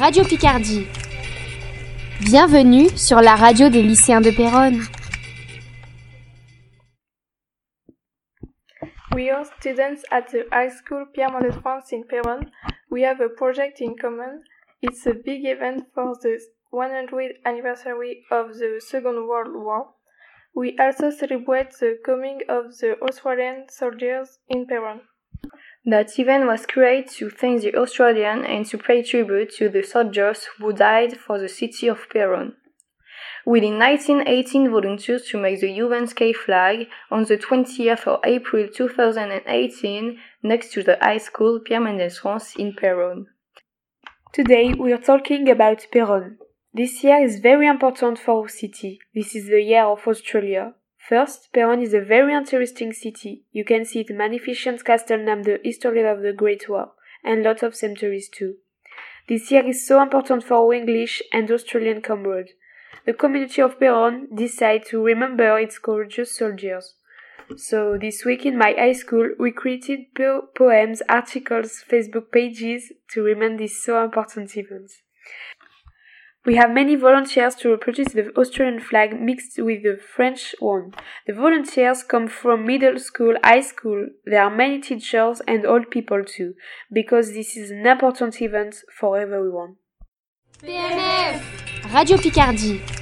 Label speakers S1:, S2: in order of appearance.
S1: Radio Picardie. Bienvenue sur la radio des lycéens de Péronne.
S2: We are students at the high school Pierre Mendès France in Péronne. We have a project in common. It's a big event for the 100th anniversary of the Second World War. We also celebrate the coming of the Australian soldiers in Péronne.
S3: That event was created to thank the Australian and to pay tribute to the soldiers who died for the city of Péronne. We in 1918 volunteers to make the ANZAC flag on the 20th of April 2018 next to the high school Pierre Mendès France in Péronne.
S4: Today we are talking about Péronne. This year is very important for our city. This is the year of Australia. First, Péronne is a very interesting city. You can see the magnificent castle named the History of the Great War, and lots of cemeteries too. This year is so important for our English and Australian comrades. The community of Péronne decided to remember its courageous soldiers. So this week in my high school, we created po- poems, articles, Facebook pages to remember this so important event. We have many volunteers to reproduce the Australian flag mixed with the French one. The volunteers come from middle school, high school. There are many teachers and old people too, because this is an important event for everyone.
S1: PNF Radio Picardie.